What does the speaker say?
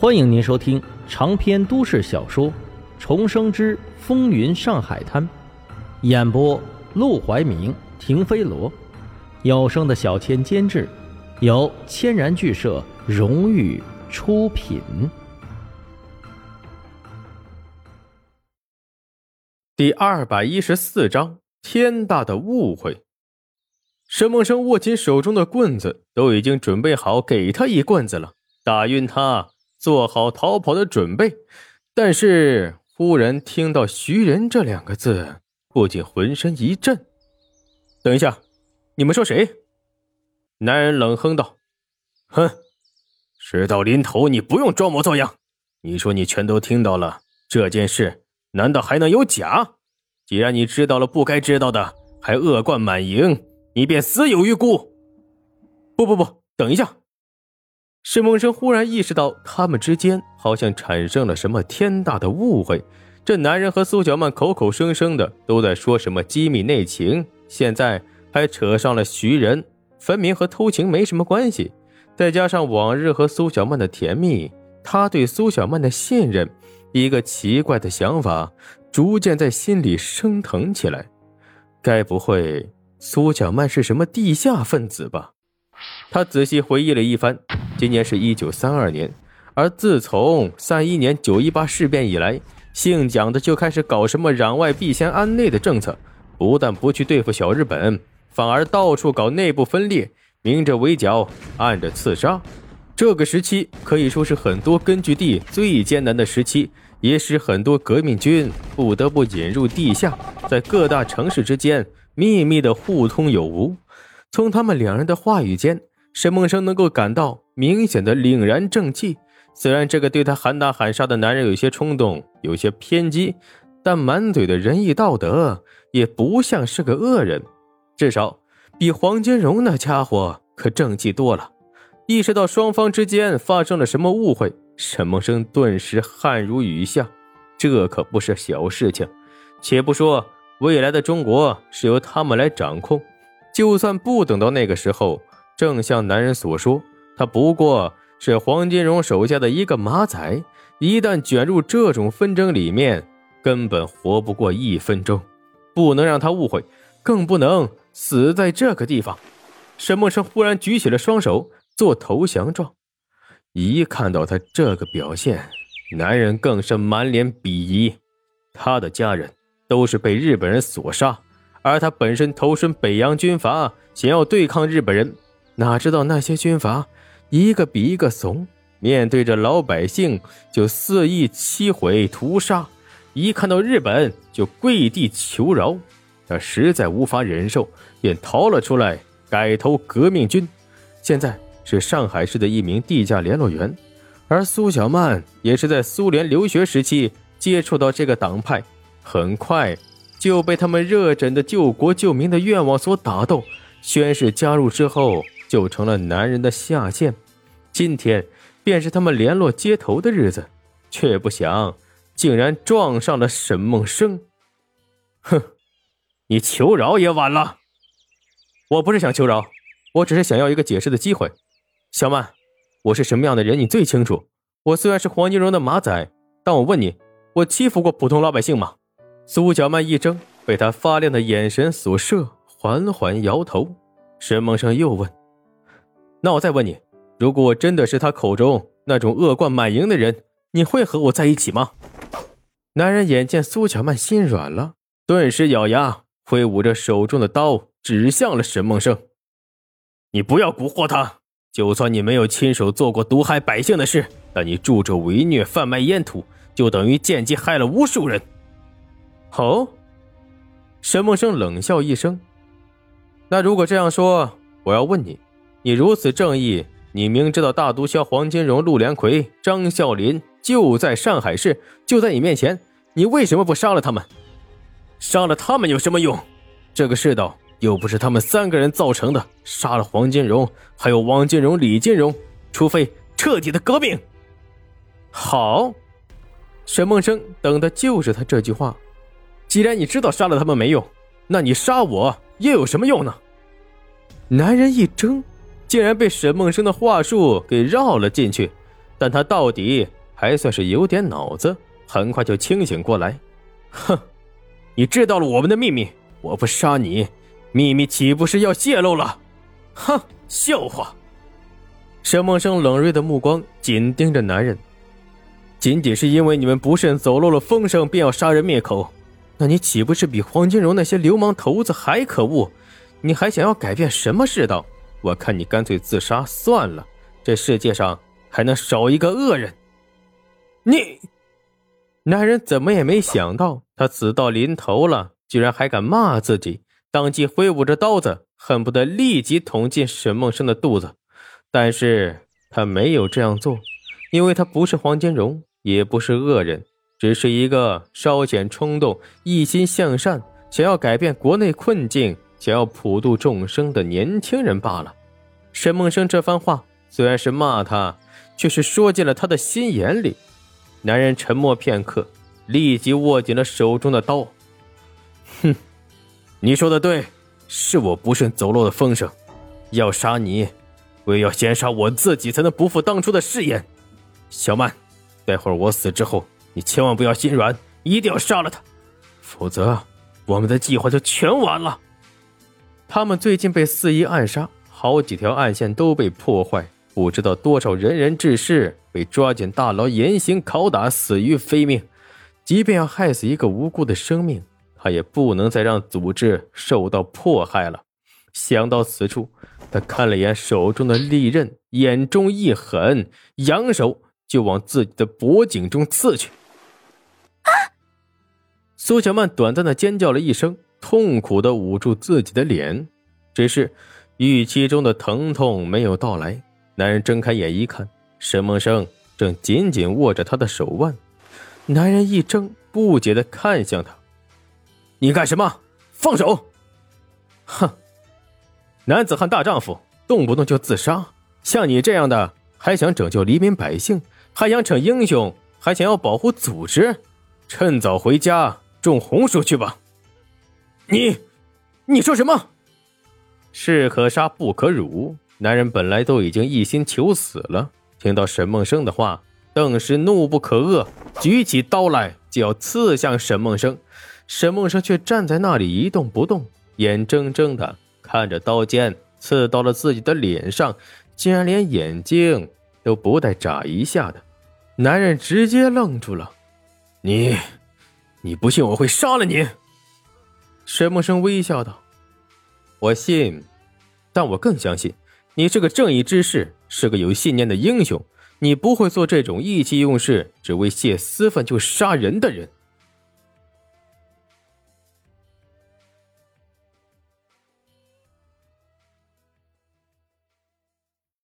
欢迎您收听长篇都市小说《重生之风云上海滩》，演播：陆怀明、停飞罗，有声的小千监制，由千然剧社荣誉出品。第二百一十四章：天大的误会。沈梦生握紧手中的棍子，都已经准备好给他一棍子了，打晕他。做好逃跑的准备，但是忽然听到“徐仁”这两个字，不禁浑身一震。等一下，你们说谁？男人冷哼道：“哼，事到临头，你不用装模作样。你说你全都听到了，这件事难道还能有假？既然你知道了不该知道的，还恶贯满盈，你便死有余辜。不不不，等一下。”沈梦生忽然意识到，他们之间好像产生了什么天大的误会。这男人和苏小曼口口声声的都在说什么机密内情，现在还扯上了徐仁，分明和偷情没什么关系。再加上往日和苏小曼的甜蜜，他对苏小曼的信任，一个奇怪的想法逐渐在心里升腾起来：该不会苏小曼是什么地下分子吧？他仔细回忆了一番，今年是一九三二年，而自从三一年九一八事变以来，姓蒋的就开始搞什么攘外必先安内的政策，不但不去对付小日本，反而到处搞内部分裂，明着围剿，暗着刺杀。这个时期可以说是很多根据地最艰难的时期，也使很多革命军不得不引入地下，在各大城市之间秘密的互通有无。从他们两人的话语间，沈梦生能够感到明显的凛然正气。虽然这个对他喊打喊杀的男人有些冲动，有些偏激，但满嘴的仁义道德，也不像是个恶人。至少比黄金荣那家伙可正气多了。意识到双方之间发生了什么误会，沈梦生顿时汗如雨下。这可不是小事情。且不说未来的中国是由他们来掌控。就算不等到那个时候，正像男人所说，他不过是黄金荣手下的一个马仔，一旦卷入这种纷争里面，根本活不过一分钟。不能让他误会，更不能死在这个地方。沈梦生忽然举起了双手，做投降状。一看到他这个表现，男人更是满脸鄙夷。他的家人都是被日本人所杀。而他本身投身北洋军阀，想要对抗日本人，哪知道那些军阀一个比一个怂，面对着老百姓就肆意欺毁屠杀，一看到日本就跪地求饶。他实在无法忍受，便逃了出来，改投革命军。现在是上海市的一名地下联络员，而苏小曼也是在苏联留学时期接触到这个党派，很快。就被他们热忱的救国救民的愿望所打动，宣誓加入之后，就成了男人的下线。今天便是他们联络接头的日子，却不想竟然撞上了沈梦生。哼，你求饶也晚了。我不是想求饶，我只是想要一个解释的机会。小曼，我是什么样的人，你最清楚。我虽然是黄金荣的马仔，但我问你，我欺负过普通老百姓吗？苏小曼一怔，被他发亮的眼神所摄，缓缓摇头。沈梦生又问：“那我再问你，如果我真的是他口中那种恶贯满盈的人，你会和我在一起吗？”男人眼见苏小曼心软了，顿时咬牙，挥舞着手中的刀，指向了沈梦生：“你不要蛊惑他，就算你没有亲手做过毒害百姓的事，但你助纣为虐、贩卖烟土，就等于间接害了无数人。”哦，沈梦生冷笑一声。那如果这样说，我要问你：你如此正义，你明知道大毒枭黄金荣、陆良奎、张啸林就在上海市，就在你面前，你为什么不杀了他们？杀了他们有什么用？这个世道又不是他们三个人造成的。杀了黄金荣，还有王金荣、李金荣，除非彻底的革命。好，沈梦生等的就是他这句话。既然你知道杀了他们没用，那你杀我又有什么用呢？男人一怔，竟然被沈梦生的话术给绕了进去。但他到底还算是有点脑子，很快就清醒过来。哼，你知道了我们的秘密，我不杀你，秘密岂不是要泄露了？哼，笑话！沈梦生冷锐的目光紧盯着男人。仅仅是因为你们不慎走漏了风声，便要杀人灭口，那你岂不是比黄金荣那些流氓头子还可恶？你还想要改变什么世道？我看你干脆自杀算了，这世界上还能少一个恶人。你，男人怎么也没想到，他死到临头了，居然还敢骂自己，当即挥舞着刀子，恨不得立即捅进沈梦生的肚子，但是他没有这样做，因为他不是黄金荣。也不是恶人，只是一个稍显冲动、一心向善、想要改变国内困境、想要普度众生的年轻人罢了。沈梦生这番话虽然是骂他，却是说进了他的心眼里。男人沉默片刻，立即握紧了手中的刀。哼，你说的对，是我不慎走漏了风声。要杀你，我也要先杀我自己，才能不负当初的誓言。小曼。待会儿我死之后，你千万不要心软，一定要杀了他，否则我们的计划就全完了。他们最近被肆意暗杀，好几条暗线都被破坏，不知道多少仁人志士被抓进大牢严刑拷打，死于非命。即便要害死一个无辜的生命，他也不能再让组织受到迫害了。想到此处，他看了眼手中的利刃，眼中一狠，扬手。就往自己的脖颈中刺去！啊！苏小曼短暂的尖叫了一声，痛苦的捂住自己的脸。只是预期中的疼痛没有到来。男人睁开眼一看，沈梦生正紧紧握着他的手腕。男人一怔，不解的看向他：“你干什么？放手！”哼！男子汉大丈夫，动不动就自杀，像你这样的还想拯救黎民百姓？还想逞英雄，还想要保护组织，趁早回家种红薯去吧！你，你说什么？士可杀不可辱。男人本来都已经一心求死了，听到沈梦生的话，顿时怒不可遏，举起刀来就要刺向沈梦生。沈梦生却站在那里一动不动，眼睁睁的看着刀尖刺到了自己的脸上，竟然连眼睛。都不带眨一下的，男人直接愣住了。你，你不信我会杀了你？沈默生微笑道：“我信，但我更相信你是个正义之士，是个有信念的英雄。你不会做这种意气用事、只为泄私愤就杀人的人。”